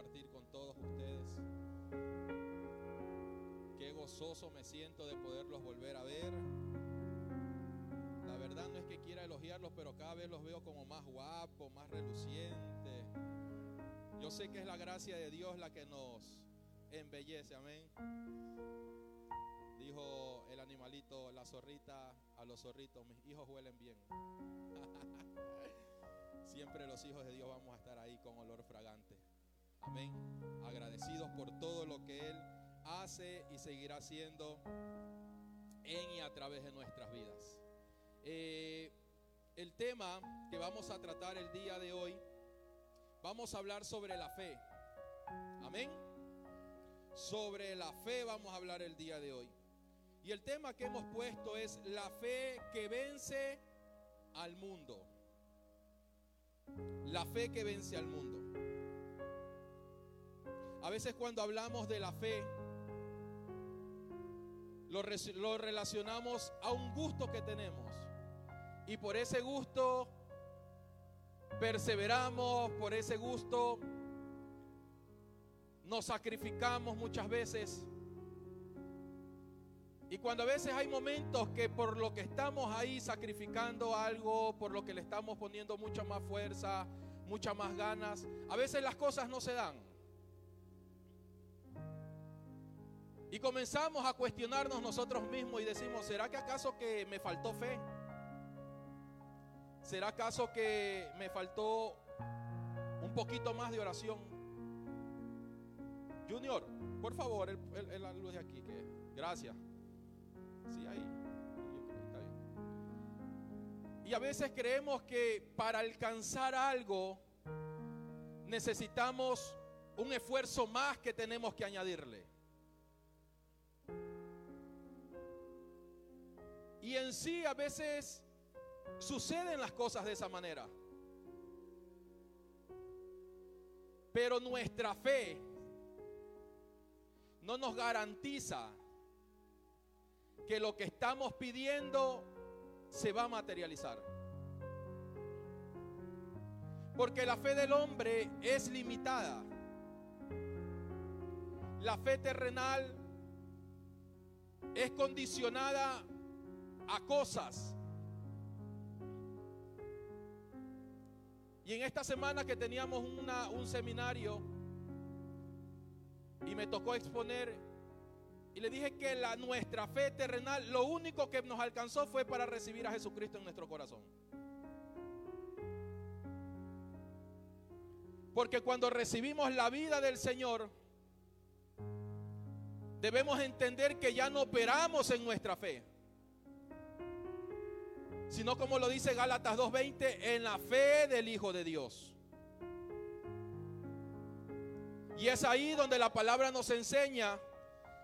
compartir con todos ustedes. Qué gozoso me siento de poderlos volver a ver. La verdad no es que quiera elogiarlos, pero cada vez los veo como más guapos, más relucientes. Yo sé que es la gracia de Dios la que nos embellece, amén. Dijo el animalito, la zorrita a los zorritos, mis hijos huelen bien. Siempre los hijos de Dios vamos a estar ahí con olor fragante. Amén. Agradecidos por todo lo que Él hace y seguirá haciendo en y a través de nuestras vidas. Eh, el tema que vamos a tratar el día de hoy, vamos a hablar sobre la fe. Amén. Sobre la fe vamos a hablar el día de hoy. Y el tema que hemos puesto es la fe que vence al mundo. La fe que vence al mundo. A veces cuando hablamos de la fe, lo, relacionamos a un gusto que tenemos. Y por ese gusto perseveramos, por ese gusto nos sacrificamos muchas veces. Y cuando a veces hay momentos que por lo que estamos ahí sacrificando algo, por lo que le estamos poniendo mucha más fuerza, muchas más ganas, a veces las cosas no se dan. Y comenzamos a cuestionarnos nosotros mismos y decimos, ¿será que acaso que me faltó fe? ¿Será acaso que me faltó un poquito más de oración? Junior, por favor, el, el, el la luz de aquí, que gracias. Sí, ahí. Y a veces creemos que para alcanzar algo necesitamos un esfuerzo más que tenemos que añadirle. Y en sí a veces suceden las cosas de esa manera. Pero nuestra fe no nos garantiza que lo que estamos pidiendo se va a materializar. Porque la fe del hombre es limitada. La fe terrenal es condicionada a cosas. Y en esta semana que teníamos una, un seminario y me tocó exponer y le dije que la, nuestra fe terrenal, lo único que nos alcanzó fue para recibir a Jesucristo en nuestro corazón. Porque cuando recibimos la vida del Señor, debemos entender que ya no operamos en nuestra fe, sino como lo dice Gálatas 2.20, en la fe del Hijo de Dios. Y es ahí donde la palabra nos enseña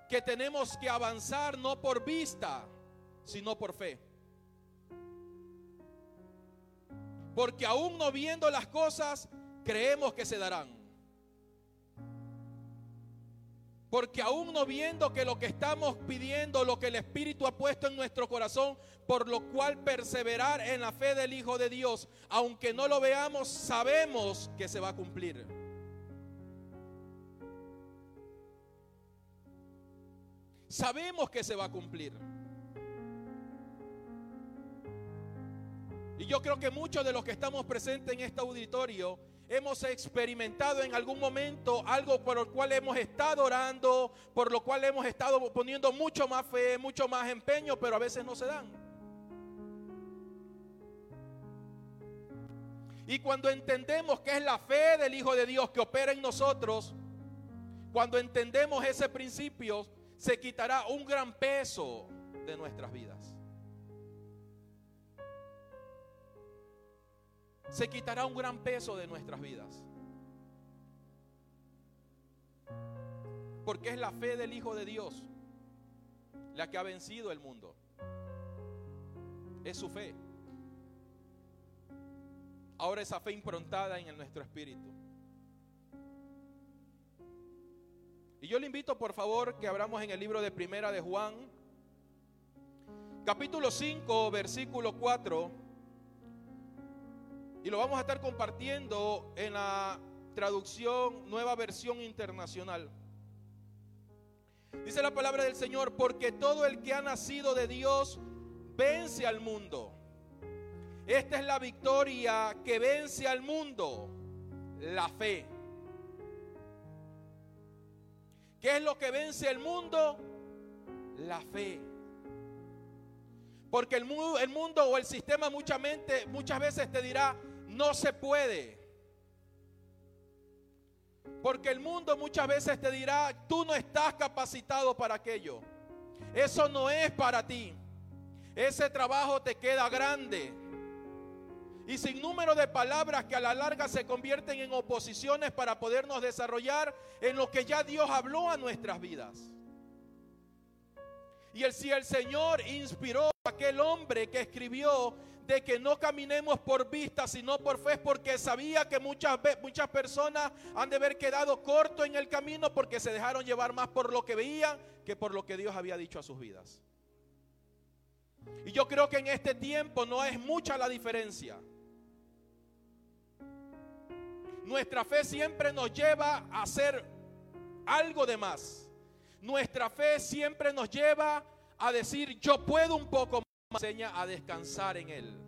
que tenemos que avanzar no por vista, sino por fe. Porque aún no viendo las cosas, creemos que se darán. Porque aún no viendo que lo que estamos pidiendo, lo que el Espíritu ha puesto en nuestro corazón, por lo cual perseverar en la fe del Hijo de Dios, aunque no lo veamos, sabemos que se va a cumplir. Sabemos que se va a cumplir. Y yo creo que muchos de los que estamos presentes en este auditorio hemos experimentado en algún momento algo por lo cual hemos estado orando, por lo cual hemos estado poniendo mucho más fe, mucho más empeño, pero a veces no se dan. Y cuando entendemos que es la fe del Hijo de Dios que opera en nosotros, cuando entendemos ese principio, se quitará un gran peso de nuestras vidas. Se quitará un gran peso de nuestras vidas. Porque es la fe del Hijo de Dios la que ha vencido el mundo. Es su fe. Ahora esa fe improntada en nuestro espíritu. Y yo le invito por favor que abramos en el libro de Primera de Juan, capítulo 5, versículo 4. Y lo vamos a estar compartiendo en la traducción, nueva versión internacional. Dice la palabra del Señor, porque todo el que ha nacido de Dios vence al mundo. Esta es la victoria que vence al mundo, la fe. ¿Qué es lo que vence al mundo? La fe. Porque el mundo, el mundo o el sistema muchas, muchas veces te dirá, no se puede. Porque el mundo muchas veces te dirá, tú no estás capacitado para aquello. Eso no es para ti. Ese trabajo te queda grande. Y sin número de palabras que a la larga se convierten en oposiciones para podernos desarrollar en lo que ya Dios habló a nuestras vidas. Y el, si el Señor inspiró a aquel hombre que escribió de que no caminemos por vista, sino por fe, porque sabía que muchas, muchas personas han de haber quedado corto en el camino porque se dejaron llevar más por lo que veían que por lo que Dios había dicho a sus vidas. Y yo creo que en este tiempo no es mucha la diferencia. Nuestra fe siempre nos lleva a hacer algo de más. Nuestra fe siempre nos lleva a decir, yo puedo un poco más, enseña a descansar en Él.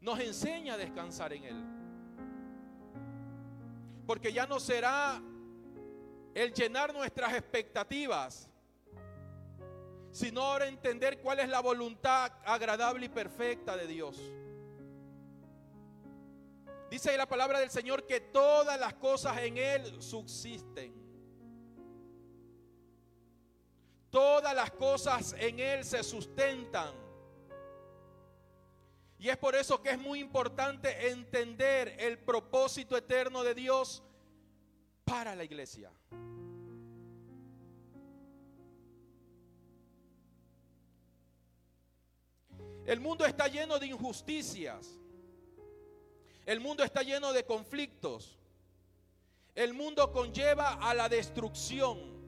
Nos enseña a descansar en Él. Porque ya no será el llenar nuestras expectativas, sino ahora entender cuál es la voluntad agradable y perfecta de Dios. Dice la palabra del Señor que todas las cosas en Él subsisten. Todas las cosas en Él se sustentan. Y es por eso que es muy importante entender el propósito eterno de Dios para la iglesia. El mundo está lleno de injusticias. El mundo está lleno de conflictos. El mundo conlleva a la destrucción.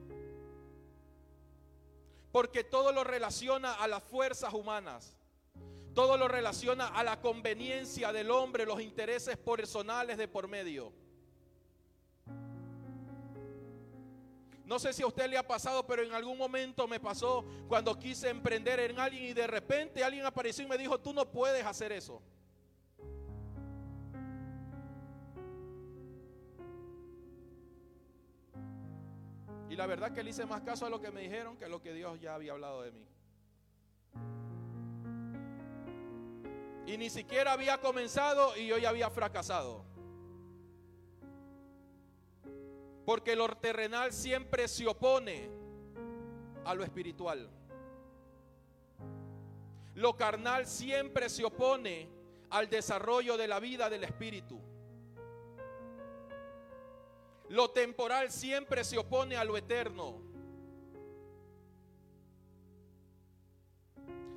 Porque todo lo relaciona a las fuerzas humanas. Todo lo relaciona a la conveniencia del hombre, los intereses personales de por medio. No sé si a usted le ha pasado, pero en algún momento me pasó cuando quise emprender en alguien y de repente alguien apareció y me dijo, tú no puedes hacer eso. Y la verdad que le hice más caso a lo que me dijeron que a lo que Dios ya había hablado de mí. Y ni siquiera había comenzado y yo ya había fracasado. Porque lo terrenal siempre se opone a lo espiritual. Lo carnal siempre se opone al desarrollo de la vida del espíritu. Lo temporal siempre se opone a lo eterno.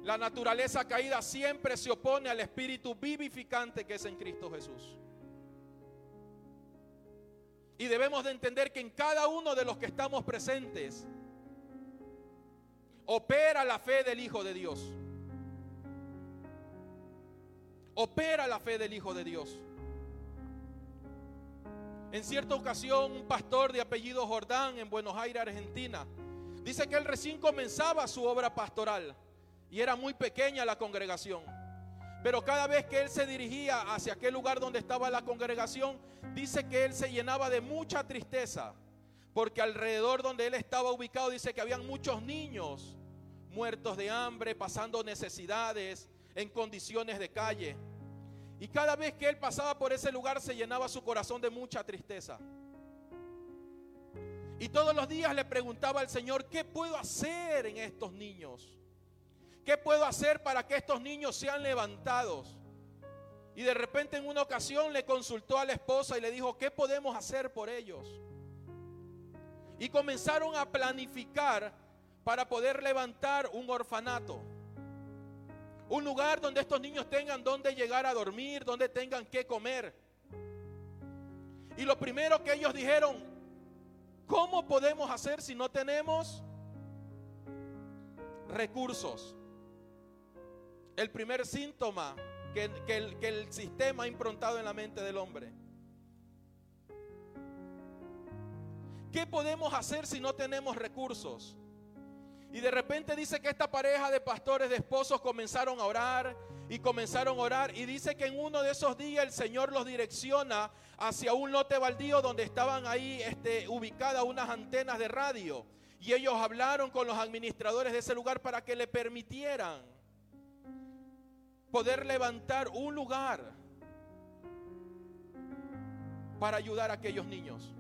La naturaleza caída siempre se opone al espíritu vivificante que es en Cristo Jesús. Y debemos de entender que en cada uno de los que estamos presentes opera la fe del Hijo de Dios. Opera la fe del Hijo de Dios. En cierta ocasión, un pastor de apellido Jordán en Buenos Aires, Argentina, dice que él recién comenzaba su obra pastoral y era muy pequeña la congregación. Pero cada vez que él se dirigía hacia aquel lugar donde estaba la congregación, dice que él se llenaba de mucha tristeza, porque alrededor donde él estaba ubicado dice que habían muchos niños muertos de hambre, pasando necesidades en condiciones de calle. Y cada vez que él pasaba por ese lugar se llenaba su corazón de mucha tristeza. Y todos los días le preguntaba al Señor, ¿qué puedo hacer en estos niños? ¿Qué puedo hacer para que estos niños sean levantados? Y de repente en una ocasión le consultó a la esposa y le dijo, ¿qué podemos hacer por ellos? Y comenzaron a planificar para poder levantar un orfanato. Un lugar donde estos niños tengan donde llegar a dormir, donde tengan que comer. Y lo primero que ellos dijeron, ¿cómo podemos hacer si no tenemos recursos? El primer síntoma que, el, que el sistema ha improntado en la mente del hombre. ¿Qué podemos hacer si no tenemos recursos? Y de repente dice que esta pareja de pastores, de esposos, comenzaron a orar y comenzaron a orar. Y dice que en uno de esos días el Señor los direcciona hacia un lote baldío donde estaban ahí este, ubicadas unas antenas de radio. Y ellos hablaron con los administradores de ese lugar para que le permitieran poder levantar un lugar para ayudar a aquellos niños.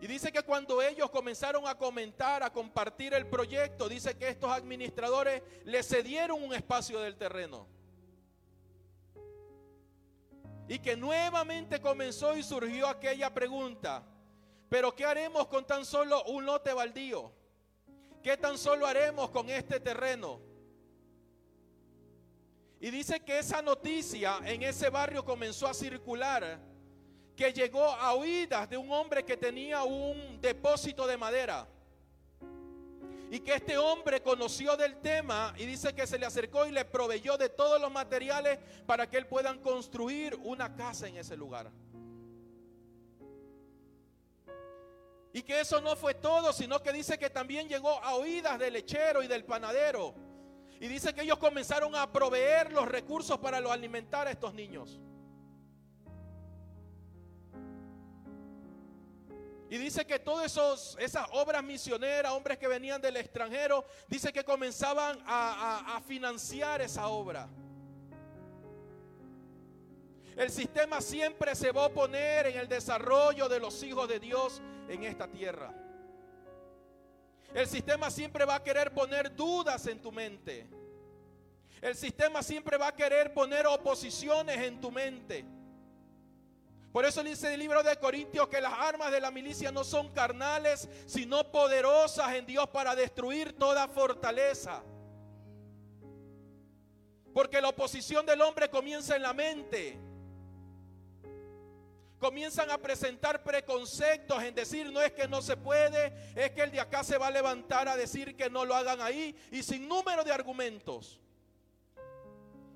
Y dice que cuando ellos comenzaron a comentar, a compartir el proyecto, dice que estos administradores le cedieron un espacio del terreno. Y que nuevamente comenzó y surgió aquella pregunta, pero ¿qué haremos con tan solo un lote baldío? ¿Qué tan solo haremos con este terreno? Y dice que esa noticia en ese barrio comenzó a circular que llegó a oídas de un hombre que tenía un depósito de madera. Y que este hombre conoció del tema y dice que se le acercó y le proveyó de todos los materiales para que él puedan construir una casa en ese lugar. Y que eso no fue todo, sino que dice que también llegó a oídas del lechero y del panadero. Y dice que ellos comenzaron a proveer los recursos para alimentar a estos niños. Y dice que todas esas obras misioneras, hombres que venían del extranjero, dice que comenzaban a, financiar esa obra. El sistema siempre se va a oponer en el desarrollo de los hijos de Dios en esta tierra. El sistema siempre va a querer poner dudas en tu mente. El sistema siempre va a querer poner oposiciones en tu mente. Por eso dice el libro de Corintios que las armas de la milicia no son carnales, sino poderosas en Dios para destruir toda fortaleza. Porque la oposición del hombre comienza en la mente. Comienzan a presentar preconceptos en decir no es que no se puede, es que el de acá se va a levantar a decir que no lo hagan ahí y sin número de argumentos.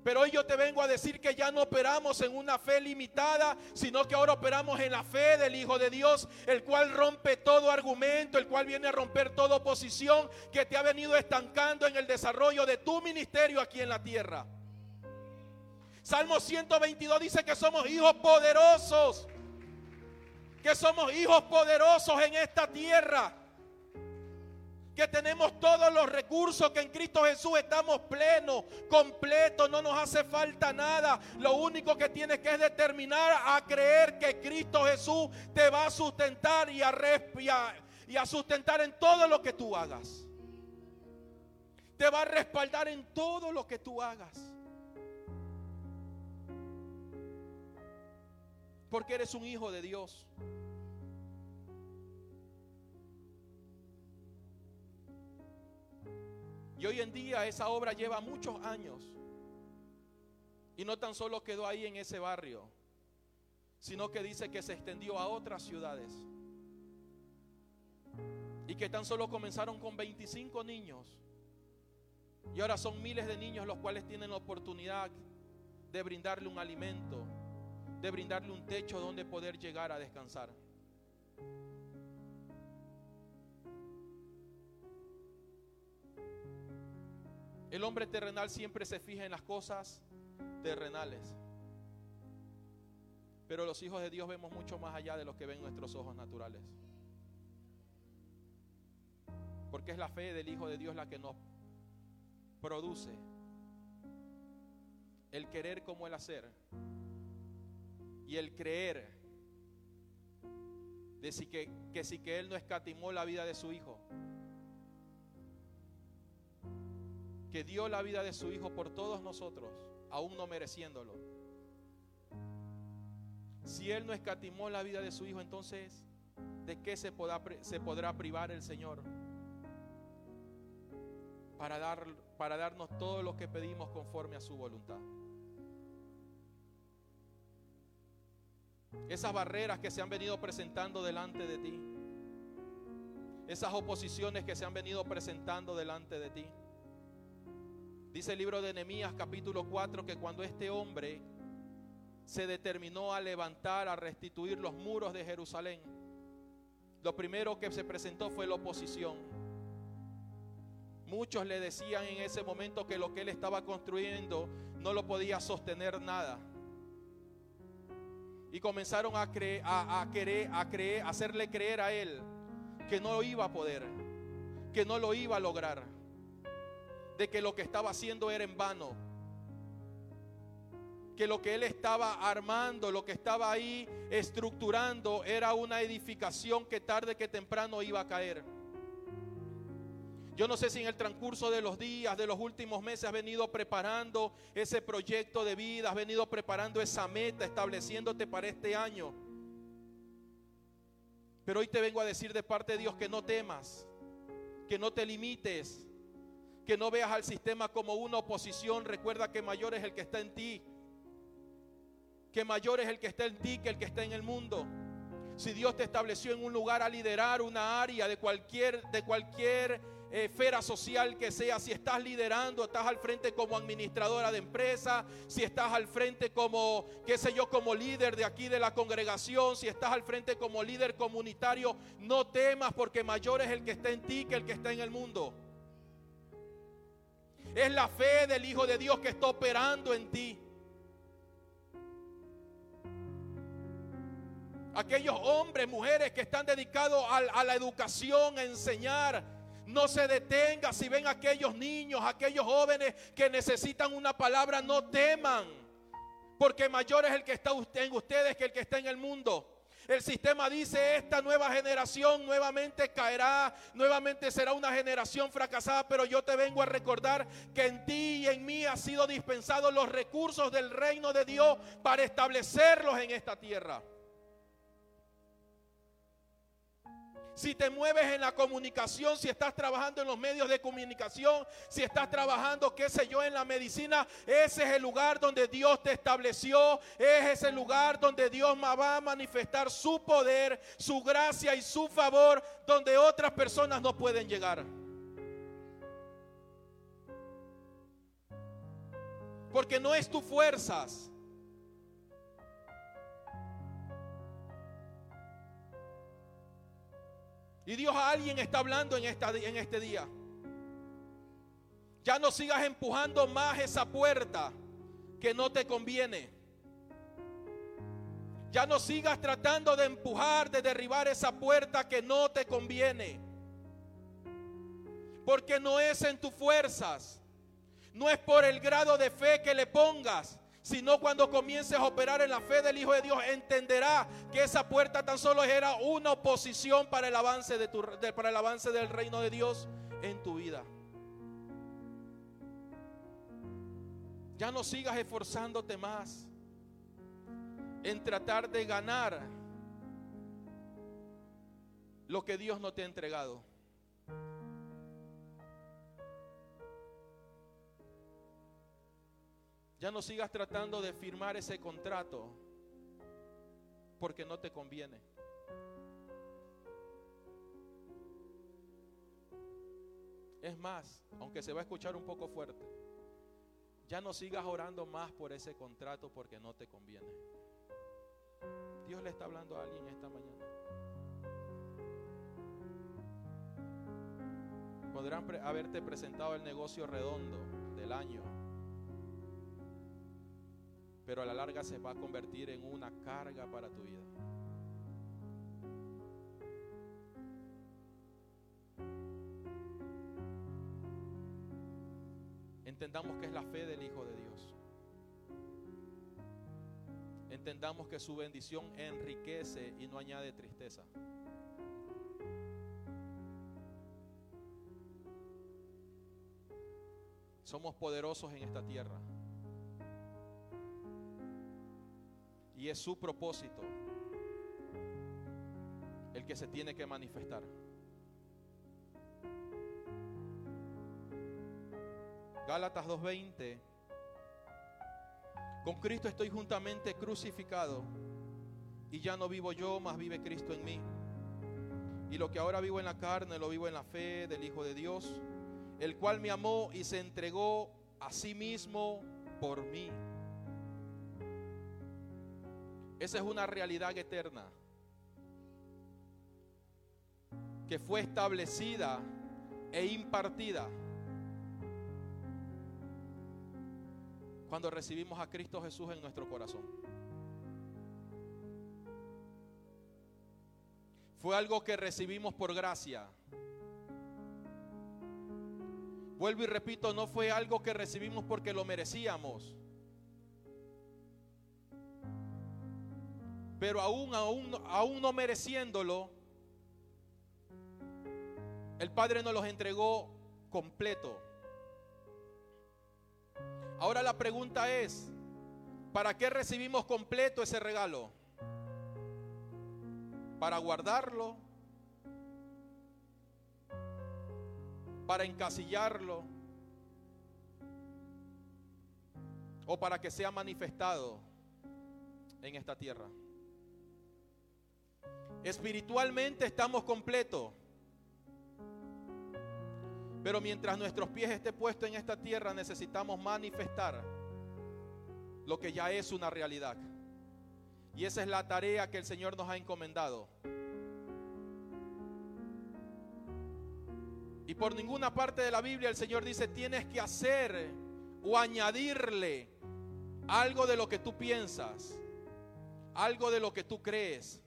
Pero hoy yo te vengo a decir que ya no operamos en una fe limitada, sino que ahora operamos en la fe del Hijo de Dios, el cual rompe todo argumento, el cual viene a romper toda oposición que te ha venido estancando en el desarrollo de tu ministerio aquí en la tierra. Salmo 122 dice que somos hijos poderosos, que somos hijos poderosos en esta tierra que tenemos todos los recursos, que en Cristo Jesús estamos plenos, completos, no nos hace falta nada. Lo único que tienes que es determinar a creer que Cristo Jesús te va a sustentar y a, y a sustentar en todo lo que tú hagas. Te va a respaldar en todo lo que tú hagas. Porque eres un hijo de Dios. Y hoy en día esa obra lleva muchos años. Y no tan solo quedó ahí en ese barrio, sino que dice que se extendió a otras ciudades. Y que tan solo comenzaron con 25 niños. Y ahora son miles de niños los cuales tienen la oportunidad de brindarle un alimento, de brindarle un techo donde poder llegar a descansar. El hombre terrenal siempre se fija en las cosas terrenales. Pero los hijos de Dios vemos mucho más allá de lo que ven nuestros ojos naturales. Porque es la fe del Hijo de Dios la que nos produce el querer como el hacer y el creer de si que, que si que Él no escatimó la vida de su Hijo, que dio la vida de su Hijo por todos nosotros, aún no mereciéndolo. Si Él no escatimó la vida de su Hijo, entonces, ¿de qué se podrá, privar el Señor? Para, dar, para darnos todo lo que pedimos conforme a su voluntad. Esas barreras que se han venido presentando delante de ti. Esas oposiciones que se han venido presentando delante de ti Dice el libro de Nehemías capítulo 4 que cuando este hombre se determinó a levantar, a restituir los muros de Jerusalén, lo primero que se presentó fue la oposición. Muchos le decían en ese momento que lo que él estaba construyendo no lo podía sostener nada. Y comenzaron a, creer, a, querer, a creer, a hacerle creer a él que no lo iba a poder, que no lo iba a lograr de que lo que estaba haciendo era en vano. Que lo que él estaba armando, lo que estaba ahí estructurando era una edificación que tarde que temprano iba a caer. Yo no sé si en el transcurso de los días, de los últimos meses, has venido preparando ese proyecto de vida, has venido preparando esa meta, estableciéndote para este año. Pero hoy te vengo a decir de parte de Dios que no temas, que no te limites, que no veas al sistema como una oposición. Recuerda que mayor es el que está en ti. Que mayor es el que está en ti que el que está en el mundo. Si Dios te estableció en un lugar a liderar una área de cualquier, de cualquier eh, esfera social que sea, si estás liderando, estás al frente como administradora de empresa, si estás al frente como, qué sé yo, como líder de aquí de la congregación, si estás al frente como líder comunitario, no temas porque mayor es el que está en ti que el que está en el mundo. Es la fe del Hijo de Dios que está operando en ti. Aquellos hombres, mujeres que están dedicados a, la educación, a enseñar, no se detenga. Si ven aquellos niños, aquellos jóvenes que necesitan una palabra, no teman. Porque mayor es el que está en ustedes que el que está en el mundo. El sistema dice, esta nueva generación nuevamente caerá, nuevamente será una generación fracasada, pero yo te vengo a recordar que en ti y en mí ha sido dispensados los recursos del reino de Dios para establecerlos en esta tierra. Si te mueves en la comunicación, si estás trabajando en los medios de comunicación, si estás trabajando, qué sé yo, en la medicina, ese es el lugar donde Dios te estableció, es ese lugar donde Dios va a manifestar su poder, su gracia y su favor, donde otras personas no pueden llegar. Porque no es tus fuerzas. Y Dios a alguien está hablando en, esta, en este día. Ya no sigas empujando más esa puerta que no te conviene. Ya no sigas tratando de empujar, de derribar esa puerta que no te conviene. Porque no es en tus fuerzas. No es por el grado de fe que le pongas sino cuando comiences a operar en la fe del Hijo de Dios, entenderá que esa puerta tan solo era una oposición para el avance, de tu, para el avance del reino de Dios en tu vida. Ya no sigas esforzándote más en tratar de ganar lo que Dios no te ha entregado. Ya no sigas tratando de firmar ese contrato porque no te conviene. Es más, aunque se va a escuchar un poco fuerte, ya no sigas orando más por ese contrato porque no te conviene. Dios le está hablando a alguien esta mañana. Podrán haberte presentado el negocio redondo del año pero a la larga se va a convertir en una carga para tu vida. Entendamos que es la fe del Hijo de Dios. Entendamos que su bendición enriquece y no añade tristeza. Somos poderosos en esta tierra. Y es su propósito el que se tiene que manifestar. Gálatas 2.20. Con Cristo estoy juntamente crucificado y ya no vivo yo, mas vive Cristo en mí. Y lo que ahora vivo en la carne, lo vivo en la fe del Hijo de Dios, el cual me amó y se entregó a sí mismo por mí. Esa es una realidad eterna que fue establecida e impartida cuando recibimos a Cristo Jesús en nuestro corazón. Fue algo que recibimos por gracia. Vuelvo y repito, no fue algo que recibimos porque lo merecíamos. Pero aún, aún, aún no mereciéndolo, el Padre nos los entregó completo. Ahora la pregunta es, ¿para qué recibimos completo ese regalo? ¿Para guardarlo? ¿Para encasillarlo? ¿O para que sea manifestado en esta tierra? Espiritualmente estamos completos. Pero mientras nuestros pies estén puestos en esta tierra, necesitamos manifestar lo que ya es una realidad. Y esa es la tarea que el Señor nos ha encomendado. Y por ninguna parte de la Biblia el Señor dice, tienes que hacer o añadirle algo de lo que tú piensas, algo de lo que tú crees.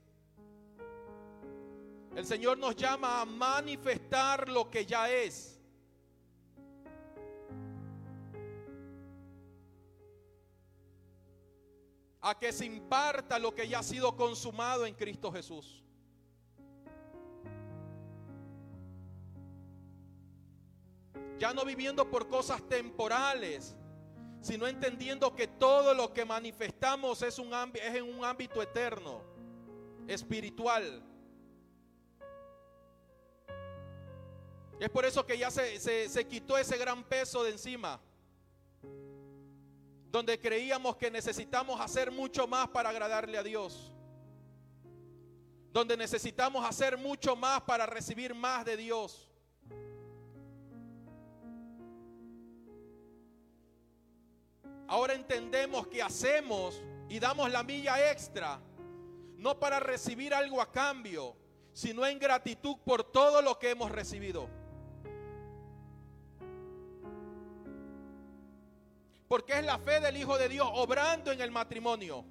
El Señor nos llama a manifestar lo que ya es. a que se imparta lo que ya ha sido consumado en Cristo Jesús. Ya no viviendo por cosas temporales, sino entendiendo que todo lo que manifestamos es, un en un ámbito eterno, espiritual. Es por eso que ya se, se quitó ese gran peso de encima donde creíamos que necesitamos hacer mucho más para agradarle a Dios, donde necesitamos hacer mucho más para recibir más de Dios. Ahora entendemos que hacemos y damos la milla extra, no para recibir algo a cambio, sino en gratitud por todo lo que hemos recibido. Porque es la fe del Hijo de Dios obrando en el matrimonio.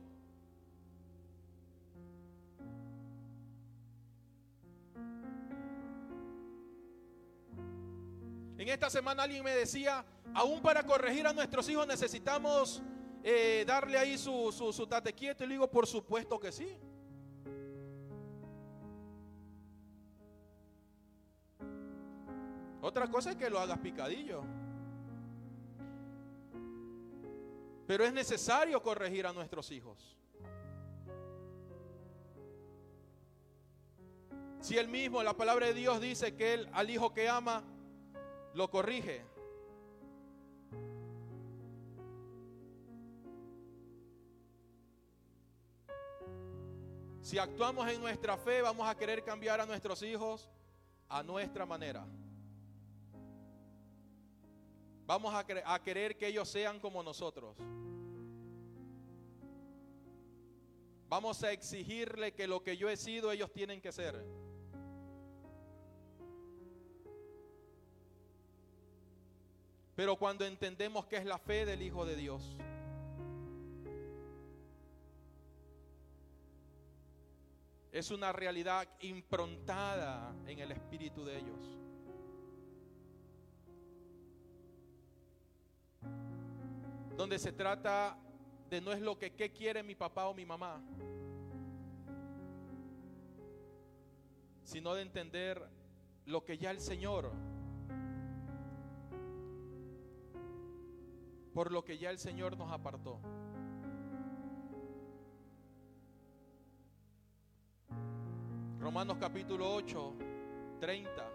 En esta semana alguien me decía, aún para corregir a nuestros hijos necesitamos eh, darle ahí su, su, su tate quieto. Y le digo, por supuesto que sí. Otra cosa es que lo hagas picadillo. Pero es necesario corregir a nuestros hijos. Si él mismo, la palabra de Dios dice que él al hijo que ama, lo corrige. Si actuamos en nuestra fe, vamos a querer cambiar a nuestros hijos a nuestra manera. Vamos a, querer que ellos sean como nosotros. Vamos a exigirle que lo que yo he sido, ellos tienen que ser. Pero cuando entendemos que es la fe del Hijo de Dios, es una realidad improntada en el espíritu de ellos. Donde se trata de no es lo que ¿qué quiere mi papá o mi mamá, sino de entender lo que ya el Señor, por lo que ya el Señor nos apartó. Romanos capítulo 8, 30,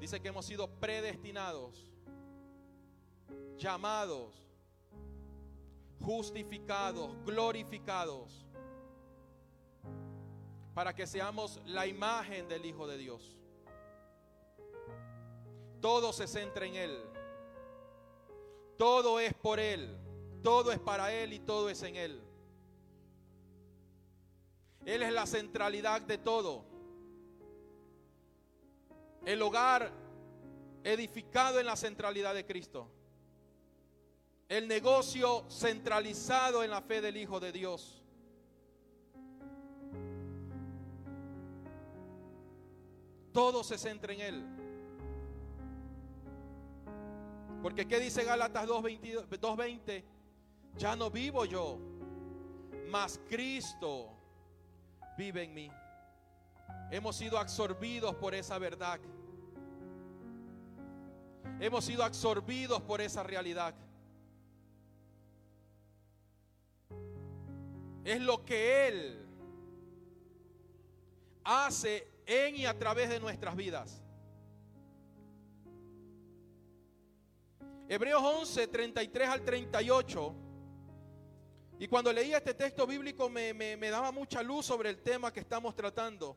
dice que hemos sido predestinados llamados, justificados, glorificados, para que seamos la imagen del Hijo de Dios. Todo se centra en Él. Todo es por Él, todo es para Él y todo es en Él. Él es la centralidad de todo. El hogar edificado en la centralidad de Cristo. El negocio centralizado en la fe del Hijo de Dios. Todo se centra en Él. Porque ¿qué dice Gálatas 2.20? Ya no vivo yo, mas Cristo vive en mí. Hemos sido absorbidos por esa verdad. Hemos sido absorbidos por esa realidad. Es lo que Él hace en y a través de nuestras vidas. Hebreos 11, 33 al 38. Y cuando leía este texto bíblico me, me, daba mucha luz sobre el tema que estamos tratando.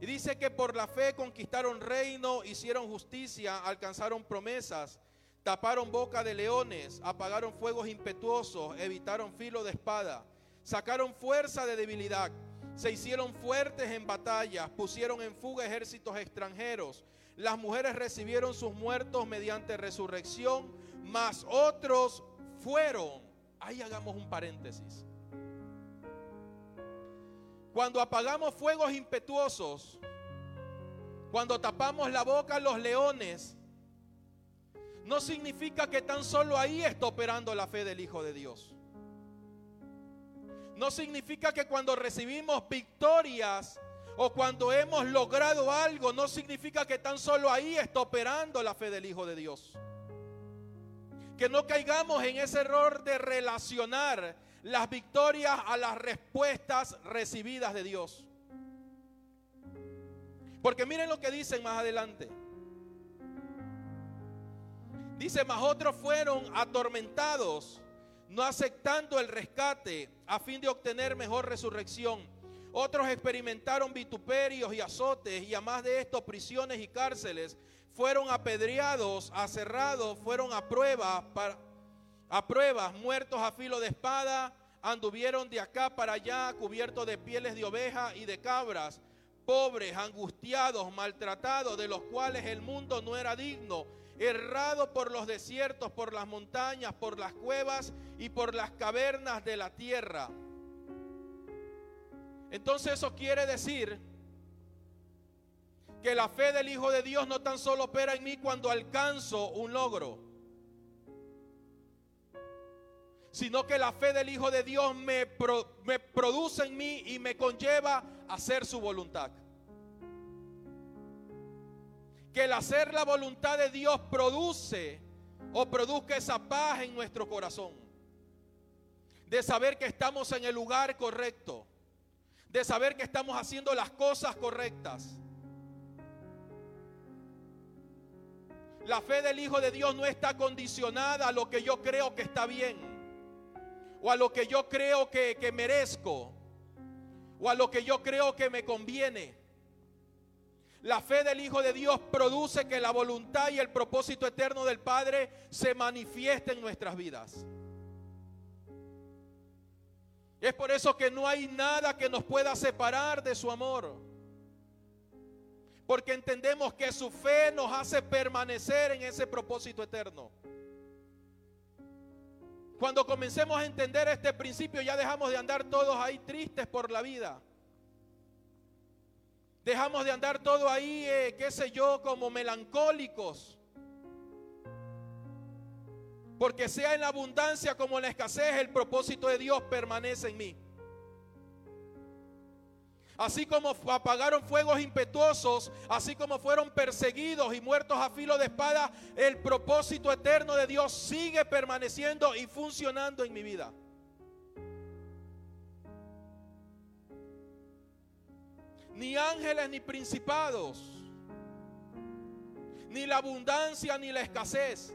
Y dice que por la fe conquistaron reino, hicieron justicia, alcanzaron promesas, taparon boca de leones, apagaron fuegos impetuosos, evitaron filo de espada, sacaron fuerza de debilidad se hicieron fuertes en batallas, pusieron en fuga ejércitos extranjeros. Las mujeres recibieron sus muertos mediante resurrección, mas otros fueron. Ahí hagamos un paréntesis. Cuando apagamos fuegos impetuosos, cuando tapamos la boca a los leones, no significa que tan solo ahí está operando la fe del Hijo de Dios no significa que cuando recibimos victorias o cuando hemos logrado algo, no significa que tan solo ahí está operando la fe del Hijo de Dios. Que no caigamos en ese error de relacionar las victorias a las respuestas recibidas de Dios. Porque miren lo que dicen más adelante. Dice, más otros fueron atormentados no aceptando el rescate a fin de obtener mejor resurrección. Otros experimentaron vituperios y azotes y además de esto prisiones y cárceles. Fueron apedreados, aserrados, fueron a pruebas, a pruebas, muertos a filo de espada, anduvieron de acá para allá cubiertos de pieles de oveja y de cabras, pobres, angustiados, maltratados, de los cuales el mundo no era digno errado por los desiertos, por las montañas, por las cuevas y por las cavernas de la tierra. Entonces eso quiere decir que la fe del Hijo de Dios no tan solo opera en mí cuando alcanzo un logro, sino que la fe del Hijo de Dios me, me produce en mí y me conlleva a hacer su voluntad que el hacer la voluntad de Dios produce o produzca esa paz en nuestro corazón. De saber que estamos en el lugar correcto. De saber que estamos haciendo las cosas correctas. La fe del Hijo de Dios no está condicionada a lo que yo creo que está bien. O a lo que yo creo que, que merezco. O a lo que yo creo que me conviene. La fe del Hijo de Dios produce que la voluntad y el propósito eterno del Padre se manifieste en nuestras vidas. Es por eso que no hay nada que nos pueda separar de su amor. Porque entendemos que su fe nos hace permanecer en ese propósito eterno. Cuando comencemos a entender este principio ya dejamos de andar todos ahí tristes por la vida. Dejamos de andar todo ahí, eh, qué sé yo, como melancólicos. Porque sea en la abundancia como en la escasez, el propósito de Dios permanece en mí. Así como apagaron fuegos impetuosos, así como fueron perseguidos y muertos a filo de espada, el propósito eterno de Dios sigue permaneciendo y funcionando en mi vida. Ni ángeles ni principados, ni la abundancia ni la escasez,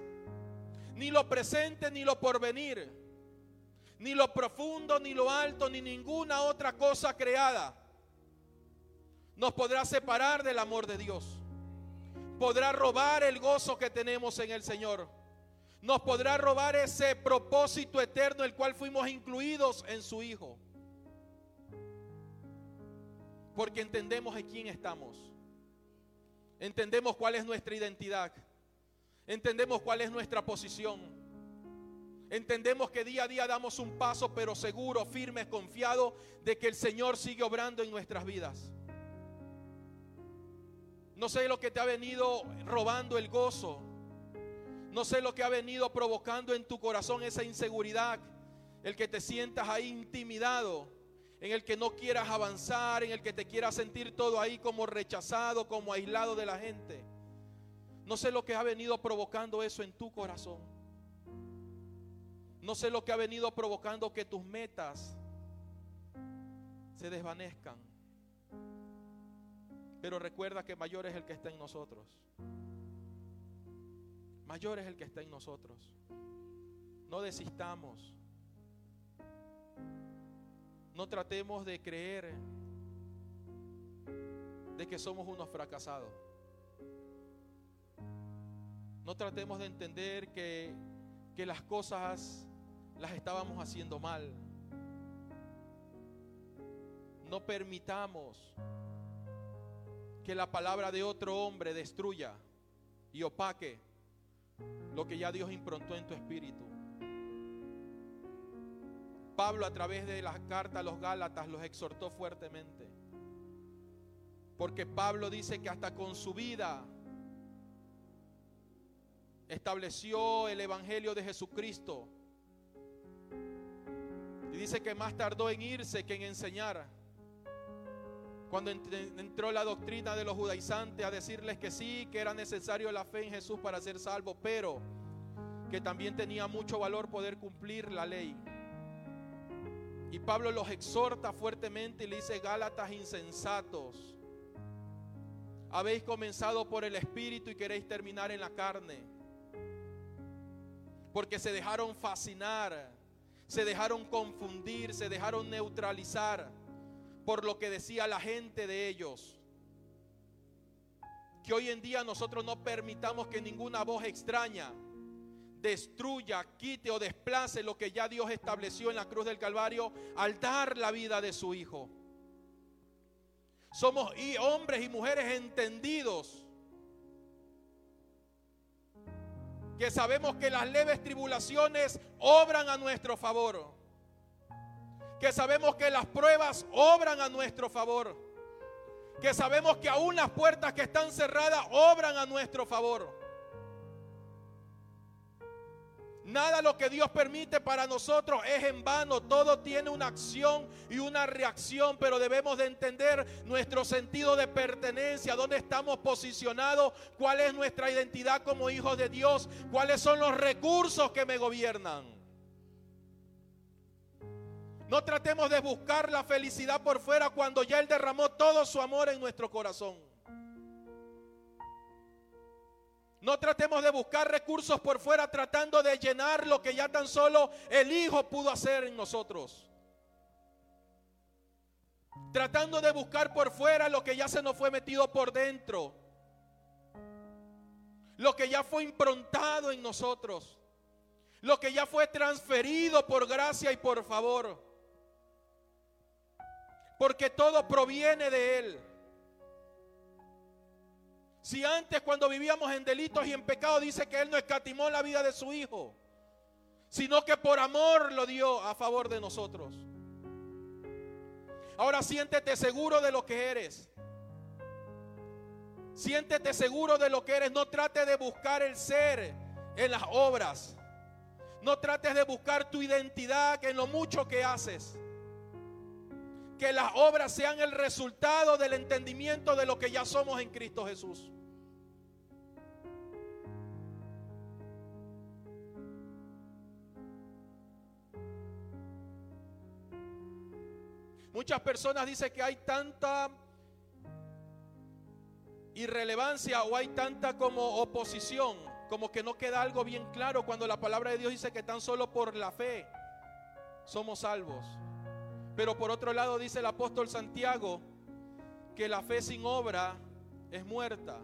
ni lo presente ni lo porvenir, ni lo profundo ni lo alto, ni ninguna otra cosa creada nos podrá separar del amor de Dios. Podrá robar el gozo que tenemos en el Señor. nos podrá robar ese propósito eterno el cual fuimos incluidos en su Hijo. Porque entendemos en quién estamos. Entendemos cuál es nuestra identidad. Entendemos cuál es nuestra posición. Entendemos que día a día damos un paso, pero seguro, firme, confiado de que el Señor sigue obrando en nuestras vidas. No sé lo que te ha venido robando el gozo. No sé lo que ha venido provocando en tu corazón esa inseguridad. El que te sientas ahí intimidado. En el que no quieras avanzar. En el que te quieras sentir todo ahí como rechazado, como aislado de la gente. No sé lo que ha venido provocando eso en tu corazón. No sé lo que ha venido provocando que tus metas se desvanezcan. Pero recuerda que mayor es el que está en nosotros. Mayor es el que está en nosotros. No desistamos. No tratemos de creer de que somos unos fracasados. No tratemos de entender que, que las cosas las estábamos haciendo mal. No permitamos que la palabra de otro hombre destruya y opaque lo que ya Dios improntó en tu espíritu. Pablo a través de las cartas a los Gálatas los exhortó fuertemente. Porque Pablo dice que hasta con su vida estableció el Evangelio de Jesucristo. Y dice que más tardó en irse que en enseñar. Cuando entró la doctrina de los judaizantes a decirles que sí, que era necesario la fe en Jesús para ser salvo, pero que también tenía mucho valor poder cumplir la ley. Y Pablo los exhorta fuertemente y le dice, Gálatas insensatos, habéis comenzado por el Espíritu y queréis terminar en la carne porque se dejaron fascinar, se dejaron confundir, se dejaron neutralizar por lo que decía la gente de ellos. Que hoy en día nosotros no permitamos que ninguna voz extraña destruya, quite o desplace lo que ya Dios estableció en la cruz del Calvario al dar la vida de su Hijo. Somos hombres y mujeres entendidos que sabemos que las leves tribulaciones obran a nuestro favor. Que sabemos que las pruebas obran a nuestro favor. Que sabemos que aún las puertas que están cerradas obran a nuestro favor. Nada lo que Dios permite para nosotros es en vano. Todo tiene una acción y una reacción, pero debemos de entender nuestro sentido de pertenencia, dónde estamos posicionados, cuál es nuestra identidad como hijos de Dios, cuáles son los recursos que me gobiernan. No tratemos de buscar la felicidad por fuera cuando ya Él derramó todo su amor en nuestro corazón. No tratemos de buscar recursos por fuera tratando de llenar lo que ya tan solo el Hijo pudo hacer en nosotros. Tratando de buscar por fuera lo que ya se nos fue metido por dentro. Lo que ya fue improntado en nosotros. Lo que ya fue transferido por gracia y por favor. Porque todo proviene de Él. Si antes cuando vivíamos en delitos y en pecado dice que Él no escatimó la vida de su Hijo, sino que por amor lo dio a favor de nosotros. Ahora siéntete seguro de lo que eres. Siéntete seguro de lo que eres. No trate de buscar el ser en las obras. No trates de buscar tu identidad en lo mucho que haces. Que las obras sean el resultado del entendimiento de lo que ya somos en Cristo Jesús. Muchas personas dicen que hay tanta irrelevancia o hay tanta como oposición, como que no queda algo bien claro cuando la palabra de Dios dice que tan solo por la fe somos salvos. Pero por otro lado dice el apóstol Santiago que la fe sin obra es muerta.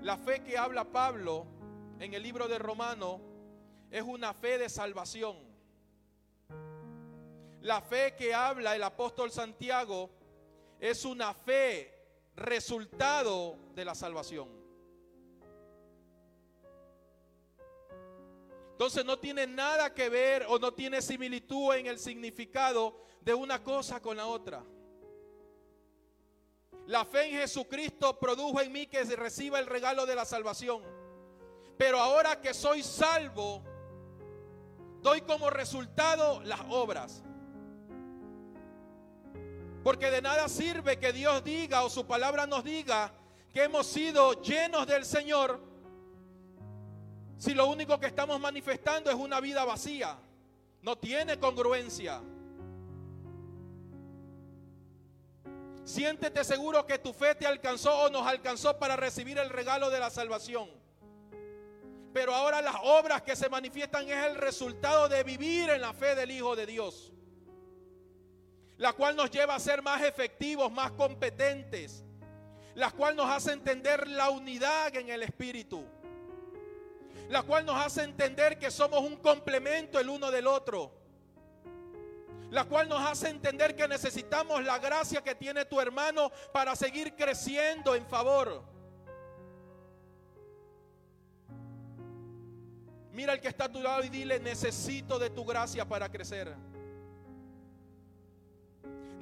La fe que habla Pablo en el libro de Romano es una fe de salvación. La fe que habla el apóstol Santiago es una fe resultado de la salvación. Entonces no tiene nada que ver o no tiene similitud en el significado de una cosa con la otra. La fe en Jesucristo produjo en mí que reciba el regalo de la salvación. Pero ahora que soy salvo, doy como resultado las obras. Porque de nada sirve que Dios diga o su palabra nos diga que hemos sido llenos del Señor si lo único que estamos manifestando es una vida vacía. No tiene congruencia. Siéntete seguro que tu fe te alcanzó o nos alcanzó para recibir el regalo de la salvación. Pero ahora las obras que se manifiestan es el resultado de vivir en la fe del Hijo de Dios. La cual nos lleva a ser más efectivos, más competentes. La cual nos hace entender la unidad en el Espíritu. La cual nos hace entender que somos un complemento el uno del otro la cual nos hace entender que necesitamos la gracia que tiene tu hermano para seguir creciendo en favor. Mira al que está a tu lado y dile, necesito de tu gracia para crecer.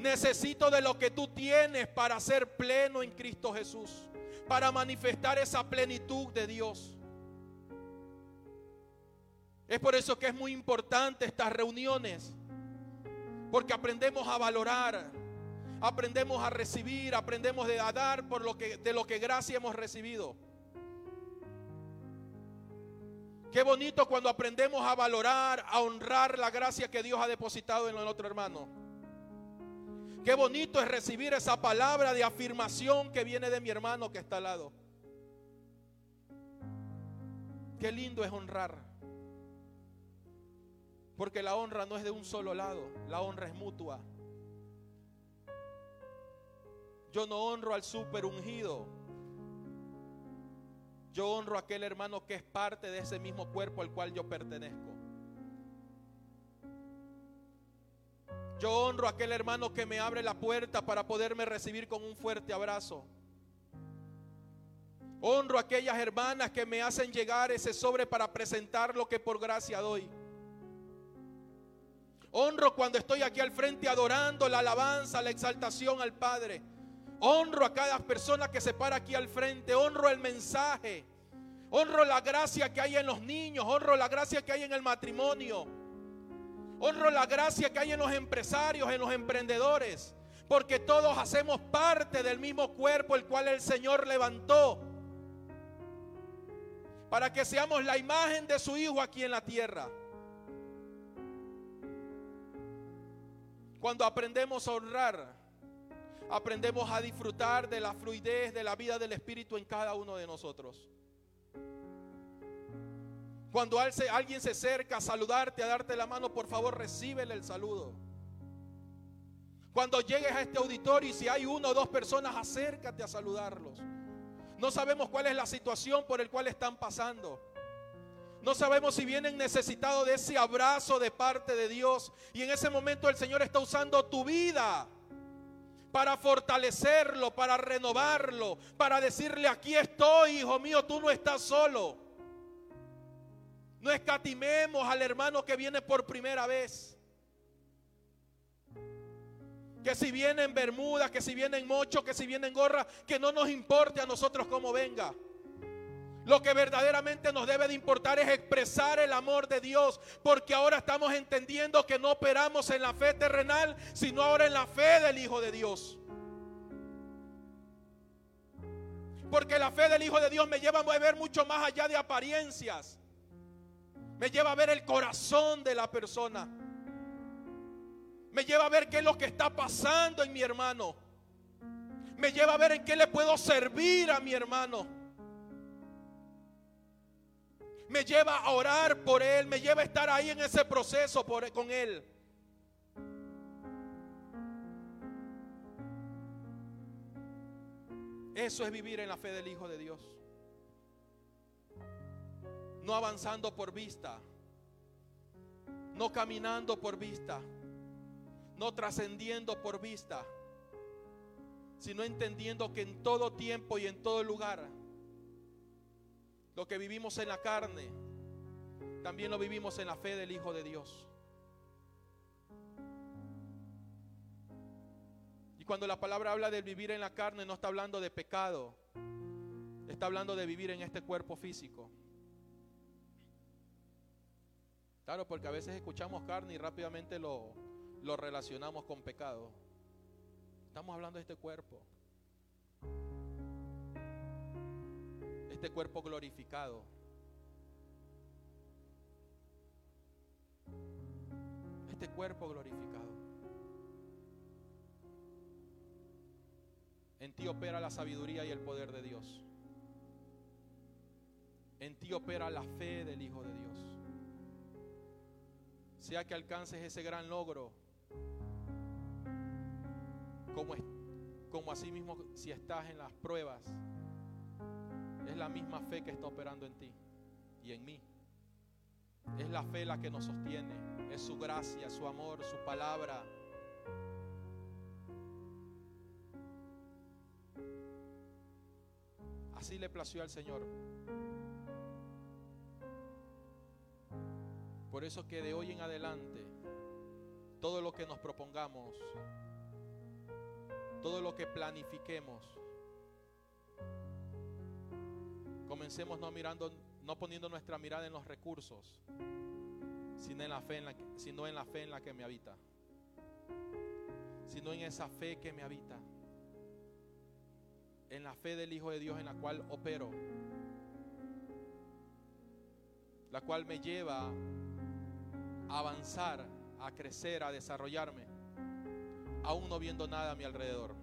Necesito de lo que tú tienes para ser pleno en Cristo Jesús, para manifestar esa plenitud de Dios. Es por eso que es muy importante estas reuniones porque aprendemos a valorar, aprendemos a recibir, aprendemos a dar por lo que, de lo que gracia hemos recibido. Qué bonito cuando aprendemos a valorar, a honrar la gracia que Dios ha depositado en otro hermano. Qué bonito es recibir esa palabra de afirmación que viene de mi hermano que está al lado. Qué lindo es honrar. Porque la honra no es de un solo lado, la honra es mutua. Yo no honro al super ungido. Yo honro a aquel hermano que es parte de ese mismo cuerpo al cual yo pertenezco. Yo honro a aquel hermano que me abre la puerta para poderme recibir con un fuerte abrazo. Honro a aquellas hermanas que me hacen llegar ese sobre para presentar lo que por gracia doy. Honro cuando estoy aquí al frente adorando la alabanza, la exaltación al Padre. Honro a cada persona que se para aquí al frente. Honro el mensaje. Honro la gracia que hay en los niños. Honro la gracia que hay en el matrimonio. Honro la gracia que hay en los empresarios, en los emprendedores. Porque todos hacemos parte del mismo cuerpo el cual el Señor levantó. Para que seamos la imagen de su Hijo aquí en la tierra. Cuando aprendemos a honrar, aprendemos a disfrutar de la fluidez de la vida del Espíritu en cada uno de nosotros. Cuando alguien se acerca a saludarte, a darte la mano, por favor, recíbele el saludo. Cuando llegues a este auditorio y si hay uno o dos personas, acércate a saludarlos. No sabemos cuál es la situación por el cual están pasando. No sabemos si vienen necesitados de ese abrazo de parte de Dios. Y en ese momento el Señor está usando tu vida para fortalecerlo, para renovarlo, para decirle, aquí estoy, hijo mío, tú no estás solo. No escatimemos al hermano que viene por primera vez. Que si viene en bermuda, que si viene en mocho, que si viene en gorra, que no nos importe a nosotros cómo venga. Lo que verdaderamente nos debe de importar es expresar el amor de Dios, porque ahora estamos entendiendo que no operamos en la fe terrenal, sino ahora en la fe del Hijo de Dios. Porque la fe del Hijo de Dios me lleva a ver mucho más allá de apariencias. Me lleva a ver el corazón de la persona. Me lleva a ver qué es lo que está pasando en mi hermano. Me lleva a ver en qué le puedo servir a mi hermano me lleva a orar por Él, me lleva a estar ahí en ese proceso con Él. Eso es vivir en la fe del Hijo de Dios. No avanzando por vista, no caminando por vista, no trascendiendo por vista, sino entendiendo que en todo tiempo y en todo lugar, lo que vivimos en la carne, también lo vivimos en la fe del Hijo de Dios. Y cuando la palabra habla de vivir en la carne, no está hablando de pecado, está hablando de vivir en este cuerpo físico. Claro, porque a veces escuchamos carne y rápidamente lo, lo relacionamos con pecado. Estamos hablando de este cuerpo. Este cuerpo glorificado. Este cuerpo glorificado. En ti opera la sabiduría y el poder de Dios. En ti opera la fe del Hijo de Dios sea que alcances ese gran logro, como, como así mismo si estás en las pruebas, es la misma fe que está operando en ti y en mí. Es la fe la que nos sostiene, es su gracia, su amor, su palabra. Así le plació al Señor. Por eso que de hoy en adelante, todo lo que nos propongamos, todo lo que planifiquemos, comencemos no mirando, no poniendo nuestra mirada en los recursos, sino en la fe en la sino en la fe en la que me habita, sino en esa fe que me habita, en la fe del Hijo de Dios en la cual opero, la cual me lleva avanzar, a crecer, a desarrollarme, aún no viendo nada a mi alrededor,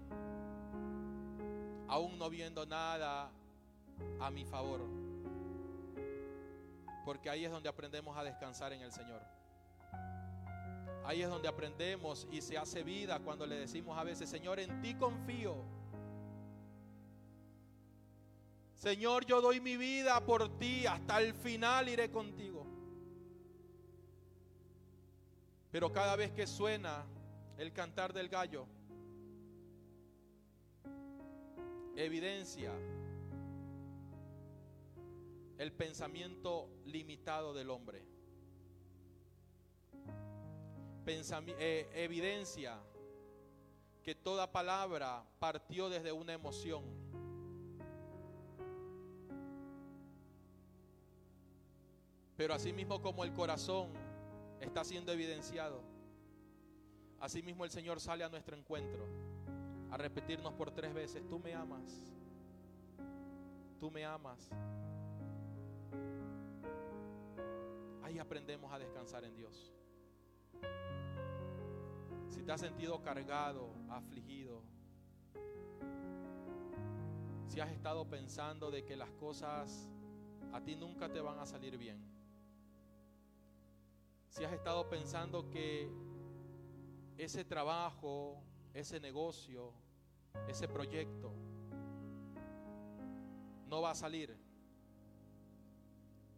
aún no viendo nada a mi favor, porque ahí es donde aprendemos a descansar en el Señor. Ahí es donde aprendemos y se hace vida cuando le decimos a veces, Señor, en ti confío. Señor, yo doy mi vida por ti, hasta el final iré contigo. Pero cada vez que suena el cantar del gallo, evidencia el pensamiento limitado del hombre. Eh, evidencia que toda palabra partió desde una emoción. Pero asimismo como el corazón está siendo evidenciado. Asimismo el Señor sale a nuestro encuentro a repetirnos por tres veces, tú me amas, tú me amas. Ahí aprendemos a descansar en Dios. Si te has sentido cargado, afligido, si has estado pensando de que las cosas a ti nunca te van a salir bien, si has estado pensando que ese trabajo, ese negocio, ese proyecto no va a salir,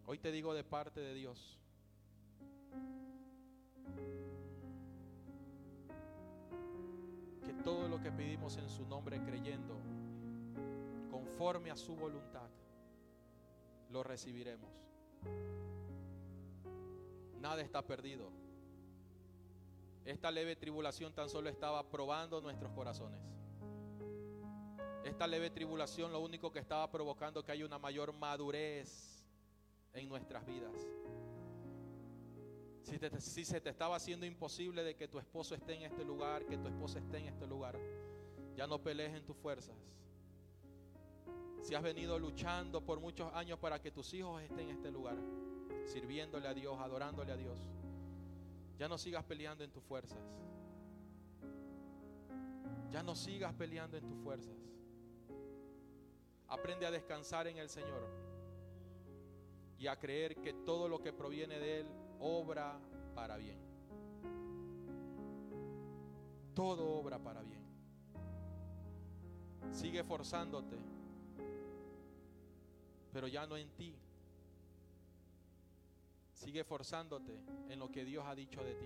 hoy te digo de parte de Dios. Que todo lo que pedimos en su nombre creyendo, conforme a su voluntad, lo recibiremos. Nada está perdido. Esta leve tribulación tan solo estaba probando nuestros corazones. Esta leve tribulación lo único que estaba provocando que haya una mayor madurez en nuestras vidas. Si, si, se te estaba haciendo imposible de que tu esposo esté en este lugar, que tu esposa esté en este lugar, ya no pelees en tus fuerzas. Si has venido luchando por muchos años para que tus hijos estén en este lugar, sirviéndole a Dios, adorándole a Dios. Ya no sigas peleando en tus fuerzas. Ya no sigas peleando en tus fuerzas. Aprende a descansar en el Señor y a creer que todo lo que proviene de Él obra para bien. Todo obra para bien. Sigue forzándote, pero ya no en ti, Sigue forzándote en lo que Dios ha dicho de ti.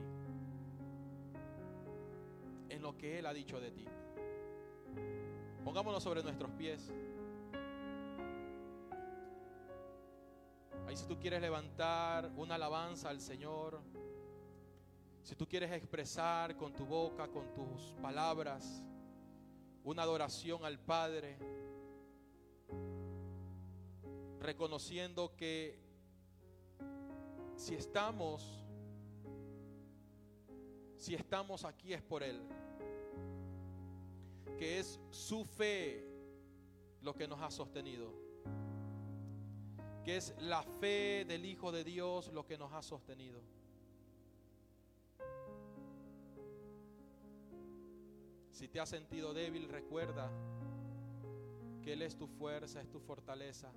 En lo que Él ha dicho de ti. Pongámonos sobre nuestros pies. Ahí si tú quieres levantar una alabanza al Señor, si tú quieres expresar con tu boca, con tus palabras, una adoración al Padre, reconociendo que si estamos, si estamos aquí es por Él, que es su fe lo que nos ha sostenido, que es la fe del Hijo de Dios lo que nos ha sostenido. Si te has sentido débil, recuerda que Él es tu fuerza, es tu fortaleza.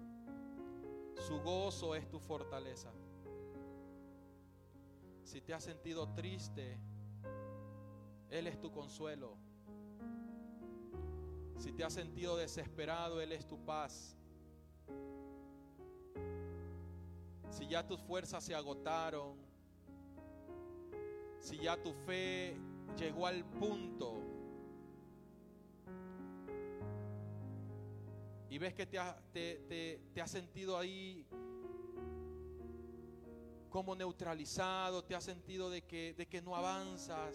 Su gozo es tu fortaleza. Si te has sentido triste, Él es tu consuelo. Si te has sentido desesperado, Él es tu paz. Si ya tus fuerzas se agotaron, si ya tu fe llegó al punto y ves que te, te, has sentido ahí como neutralizado, te has sentido de que, de que no avanzas,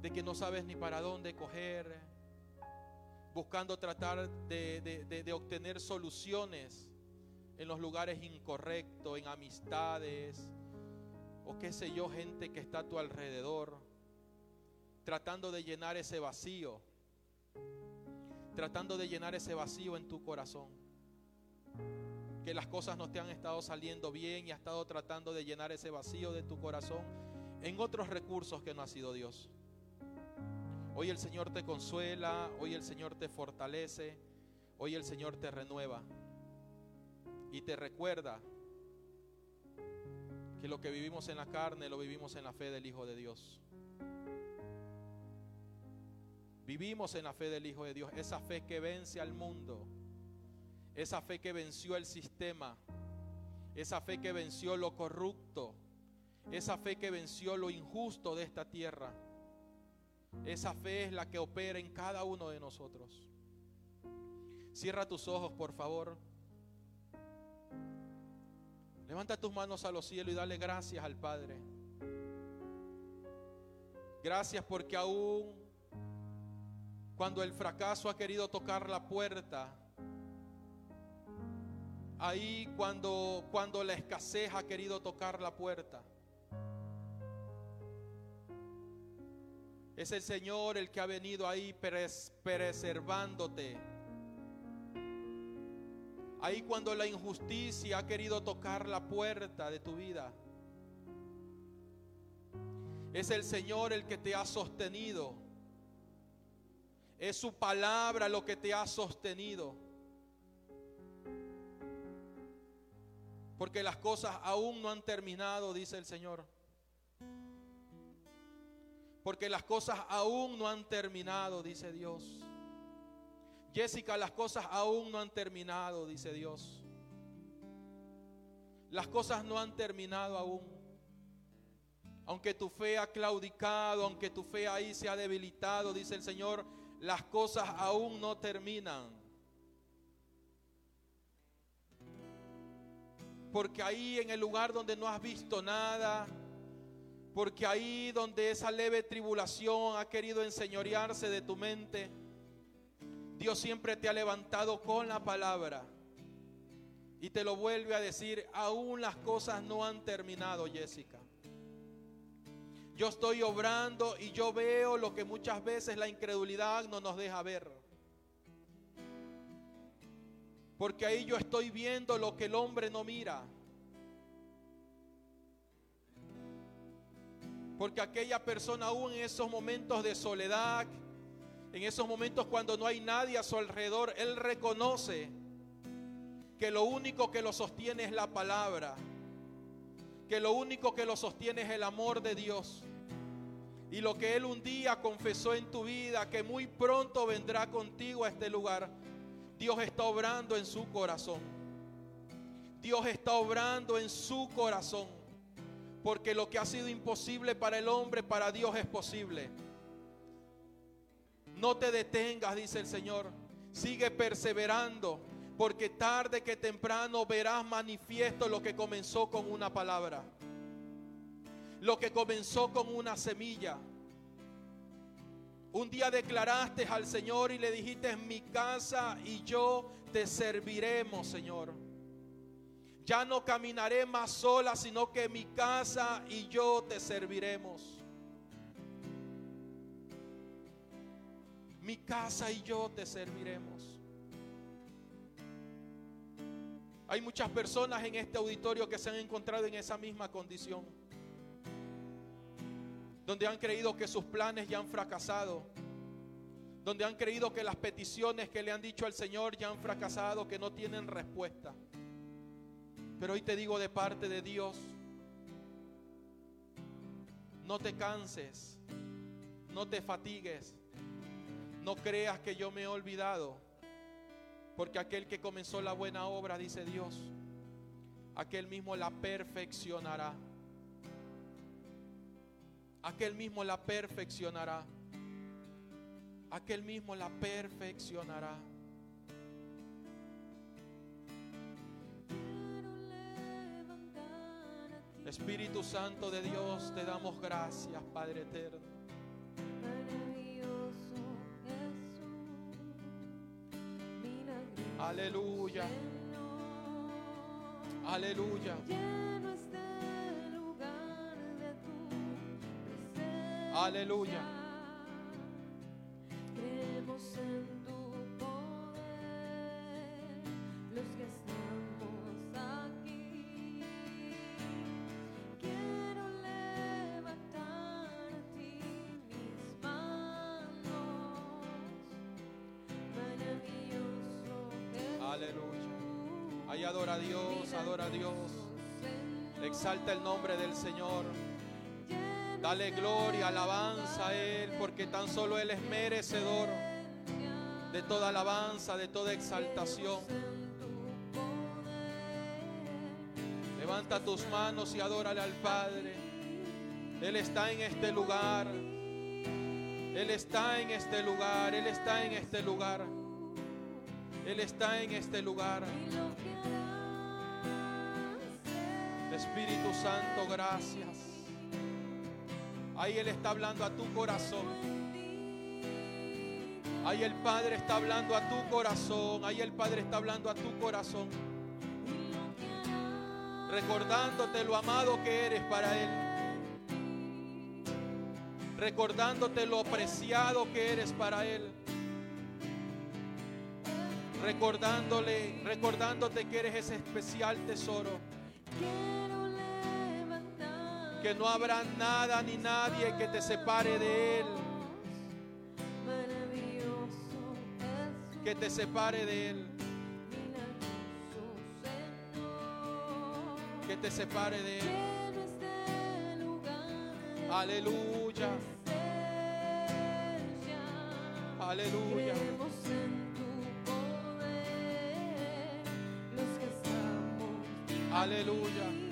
de que no sabes ni para dónde coger, buscando tratar de, de obtener soluciones en los lugares incorrectos, en amistades, o qué sé yo, gente que está a tu alrededor, tratando de llenar ese vacío tratando de llenar ese vacío en tu corazón. Que las cosas no te han estado saliendo bien y has estado tratando de llenar ese vacío de tu corazón en otros recursos que no ha sido Dios. Hoy el Señor te consuela, hoy el Señor te fortalece, hoy el Señor te renueva y te recuerda que lo que vivimos en la carne lo vivimos en la fe del Hijo de Dios. Vivimos en la fe del Hijo de Dios, esa fe que vence al mundo, esa fe que venció el sistema, esa fe que venció lo corrupto, esa fe que venció lo injusto de esta tierra. Esa fe es la que opera en cada uno de nosotros. Cierra tus ojos, por favor. Levanta tus manos a los cielos y dale gracias al Padre. Gracias porque aún cuando el fracaso ha querido tocar la puerta. Ahí cuando, cuando la escasez ha querido tocar la puerta. Es el Señor el que ha venido ahí preservándote. Ahí cuando la injusticia ha querido tocar la puerta de tu vida. Es el Señor el que te ha sostenido. Es su palabra lo que te ha sostenido. Porque las cosas aún no han terminado, dice el Señor. Porque las cosas aún no han terminado, dice Dios. Jessica, las cosas aún no han terminado, dice Dios. Las cosas no han terminado aún. Aunque tu fe ha claudicado, aunque tu fe ahí se ha debilitado, dice el Señor, las cosas aún no terminan. Porque ahí en el lugar donde no has visto nada, porque ahí donde esa leve tribulación ha querido enseñorearse de tu mente, Dios siempre te ha levantado con la palabra. Y te lo vuelve a decir, aún las cosas no han terminado, Jessica. Yo estoy obrando y yo veo lo que muchas veces la incredulidad no nos deja ver. Porque ahí yo estoy viendo lo que el hombre no mira. Porque aquella persona aún en esos momentos de soledad, en esos momentos cuando no hay nadie a su alrededor, él reconoce que lo único que lo sostiene es la palabra, que lo único que lo sostiene es el amor de Dios. Y lo que Él un día confesó en tu vida, que muy pronto vendrá contigo a este lugar, Dios está obrando en su corazón. Dios está obrando en su corazón. Porque lo que ha sido imposible para el hombre, para Dios es posible. No te detengas, dice el Señor. Sigue perseverando, porque tarde que temprano verás manifiesto lo que comenzó con una palabra. Lo que comenzó con una semilla. Un día declaraste al Señor y le dijiste, mi casa y yo te serviremos, Señor. Ya no caminaré más sola, sino que mi casa y yo te serviremos. Mi casa y yo te serviremos. Hay muchas personas en este auditorio que se han encontrado en esa misma condición. Donde han creído que sus planes ya han fracasado. Donde han creído que las peticiones que le han dicho al Señor ya han fracasado, que no tienen respuesta. Pero hoy te digo de parte de Dios, no te canses, no te fatigues, no creas que yo me he olvidado, porque aquel que comenzó la buena obra, dice Dios, aquel mismo la perfeccionará. Aquel mismo la perfeccionará. Aquel mismo la perfeccionará. Espíritu Santo de Dios, te damos gracias, Padre eterno. Aleluya. Aleluya. Aleluya. Creemos en tu poder, los que estamos aquí. Quiero levantar a ti mis manos. Maravilloso Jesús. Aleluya. Ahí adora a Dios, adora a Dios. Exalta el nombre del Señor. Dale gloria, alabanza a Él, porque tan solo Él es merecedor de toda alabanza, de toda exaltación. Levanta tus manos y adórale al Padre. Él está en este lugar. Él está en este lugar. Él está en este lugar. Él está en este lugar. Espíritu Santo, gracias. Ahí Él está hablando a tu corazón. Ahí el Padre está hablando a tu corazón. Ahí el Padre está hablando a tu corazón. Recordándote lo amado que eres para Él. Recordándote lo apreciado que eres para Él. Recordándole, recordándote que eres ese especial tesoro. Que no habrá nada ni nadie que te separe de Él. Que te separe de Él. Que te separe de Él. Aleluya. Aleluya. Aleluya.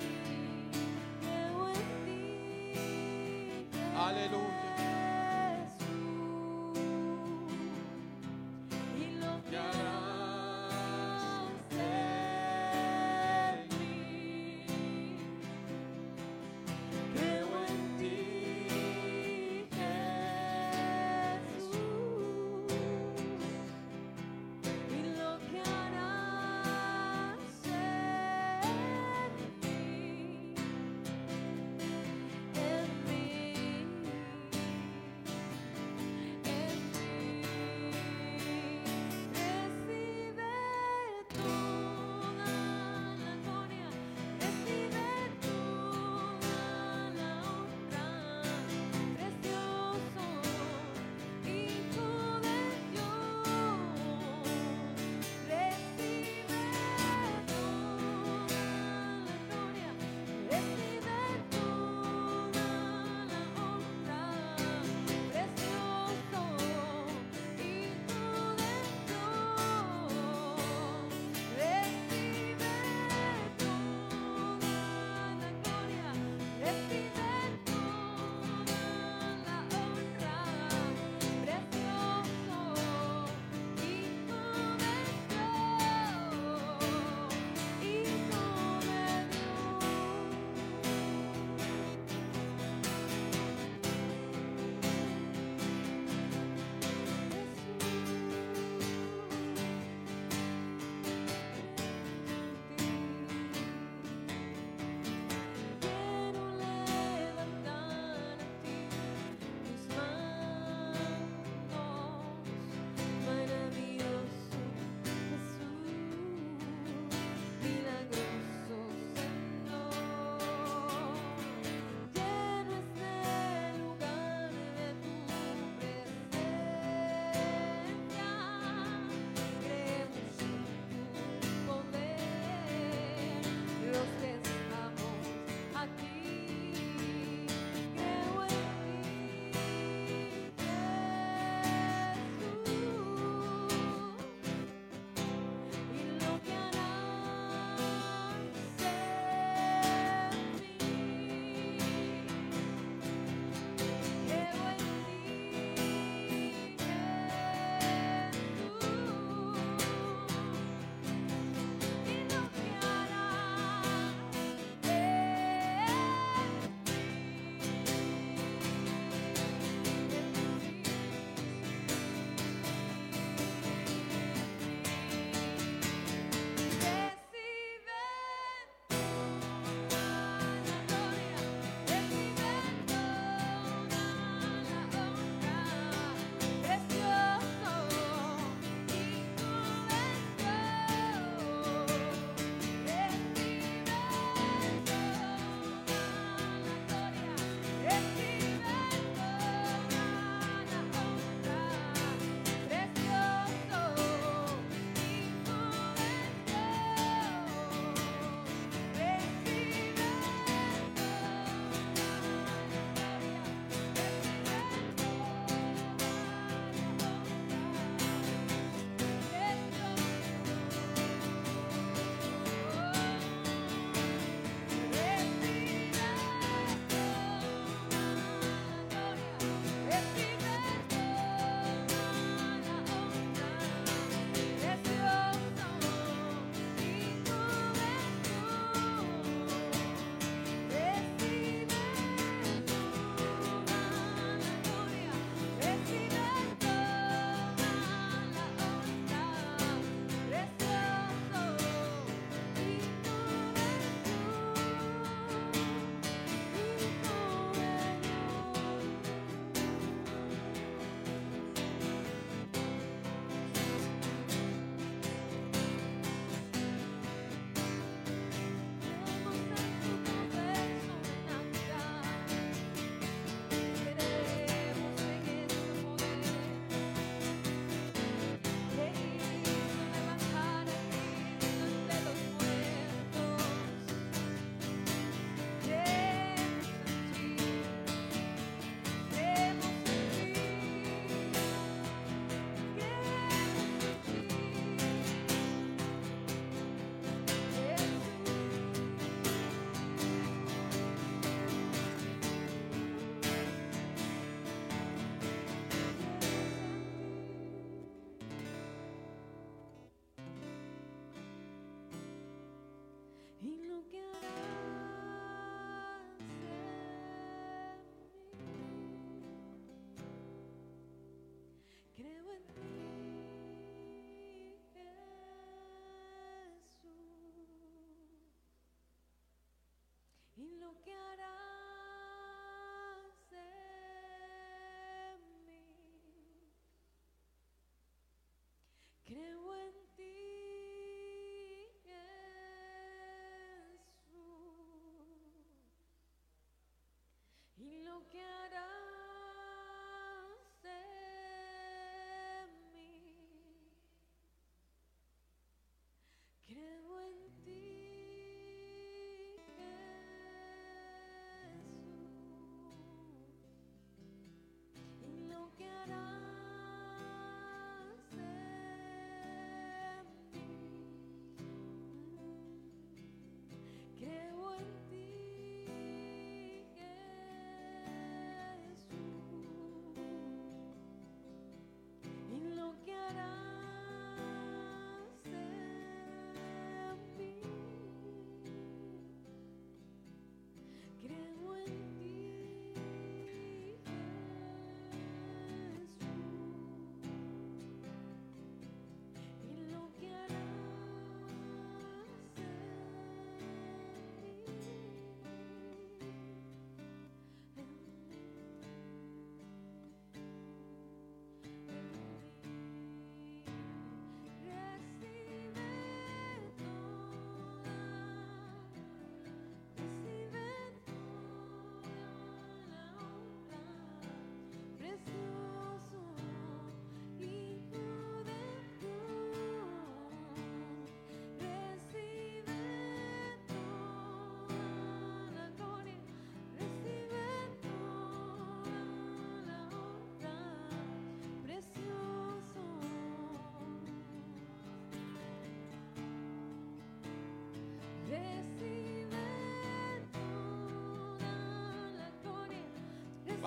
quedará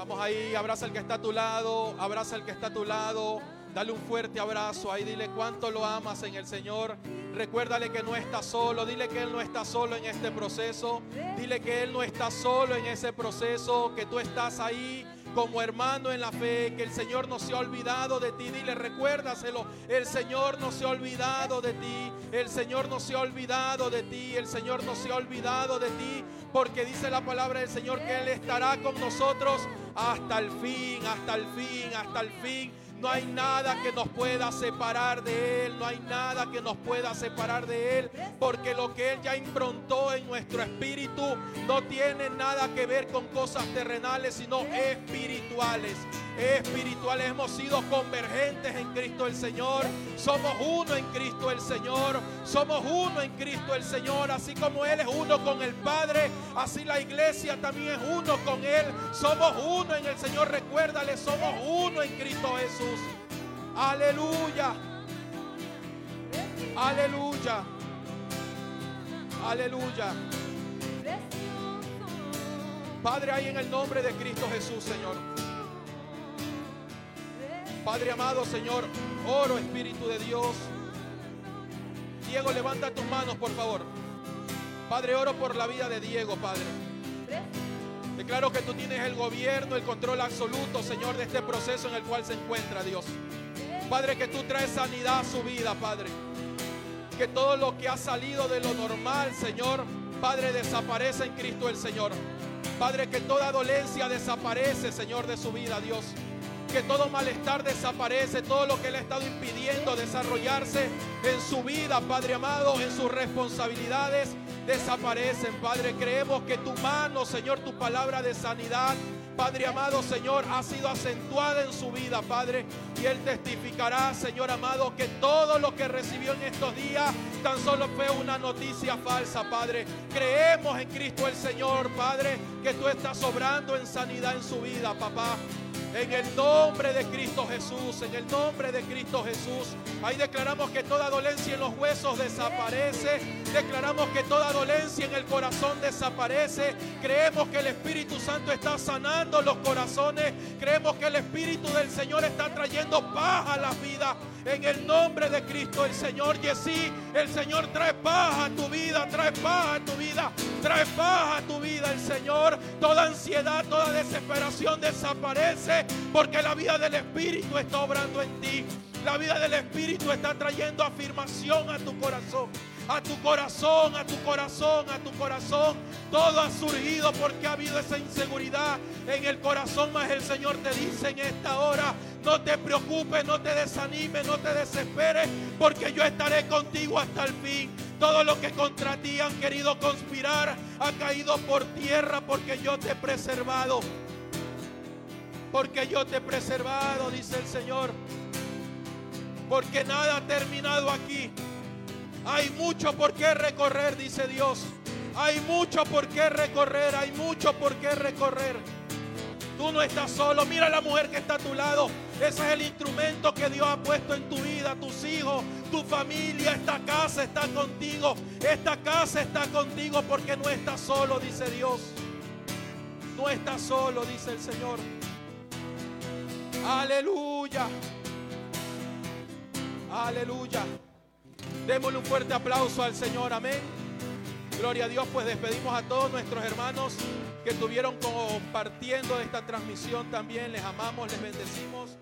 Vamos ahí, abraza al que está a tu lado, abraza al que está a tu lado. Dale un fuerte abrazo ahí, dile cuánto lo amas en el Señor. Recuérdale que no está solo, dile que Él no está solo en este proceso. Dile que Él no está solo en ese proceso, que tú estás ahí como hermano en la fe, que el Señor no se ha olvidado de ti. Dile, recuérdaselo, el Señor no se ha olvidado de ti, el Señor no se ha olvidado de ti, el Señor no se ha olvidado de ti, porque dice la palabra del Señor que Él estará con nosotros hasta el fin, hasta el fin, hasta el fin. No hay nada que nos pueda separar de Él. No hay nada que nos pueda separar de Él. Porque lo que Él ya improntó en nuestro espíritu no tiene nada que ver con cosas terrenales, sino espirituales. Espirituales hemos sido convergentes en Cristo el Señor. Somos uno en Cristo el Señor. Somos uno en Cristo el Señor. Así como Él es uno con el Padre, así la iglesia también es uno con Él. Somos uno en el Señor. Recuérdale, somos uno en Cristo Jesús. Aleluya. Aleluya. Aleluya. Padre, ahí en el nombre de Cristo Jesús, Señor. Padre amado, Señor, oro Espíritu de Dios. Diego, levanta tus manos, por favor. Padre, oro por la vida de Diego, Padre. Declaro que tú tienes el gobierno, el control absoluto, Señor, de este proceso en el cual se encuentra, Dios. Padre, que tú traes sanidad a su vida, Padre. Que todo lo que ha salido de lo normal, Señor, Padre, desaparece en Cristo el Señor. Padre, que toda dolencia desaparece, Señor, de su vida, Dios. Que todo malestar desaparece, todo lo que le ha estado impidiendo desarrollarse en su vida, Padre amado, en sus responsabilidades, desaparecen, Padre. Creemos que tu mano, Señor, tu palabra de sanidad, Padre amado, Señor, ha sido acentuada en su vida, Padre. Y Él testificará, Señor amado, que todo lo que recibió en estos días tan solo fue una noticia falsa, Padre. Creemos en Cristo el Señor, Padre, que tú estás obrando en sanidad en su vida, papá. En el nombre de Cristo Jesús, en el nombre de Cristo Jesús. Ahí declaramos que toda dolencia en los huesos desaparece. Declaramos que toda dolencia en el corazón desaparece. Creemos que el Espíritu Santo está sanando los corazones. Creemos que el Espíritu del Señor está trayendo paz a las vidas. En el nombre de Cristo el Señor. Y sí, el Señor trae paz a tu vida, trae paz a tu vida, trae paz a tu vida el Señor. Toda ansiedad, toda desesperación desaparece porque la vida del Espíritu está obrando en ti. La vida del Espíritu está trayendo afirmación a tu corazón. A tu corazón, a tu corazón, a tu corazón. Todo ha surgido porque ha habido esa inseguridad en el corazón. Mas el Señor te dice en esta hora, no te preocupes, no te desanimes, no te desesperes, porque yo estaré contigo hasta el fin. Todo lo que contra ti han querido conspirar ha caído por tierra porque yo te he preservado. Porque yo te he preservado, dice el Señor. Porque nada ha terminado aquí. Hay mucho por qué recorrer, dice Dios. Hay mucho por qué recorrer, hay mucho por qué recorrer. Tú no estás solo. Mira a la mujer que está a tu lado. Ese es el instrumento que Dios ha puesto en tu vida, tus hijos, tu familia. Esta casa está contigo. Esta casa está contigo porque no estás solo, dice Dios. No estás solo, dice el Señor. Aleluya. Aleluya. Démosle un fuerte aplauso al Señor. Amén. Gloria a Dios, pues despedimos a todos nuestros hermanos que estuvieron compartiendo esta transmisión también. Les amamos, les bendecimos.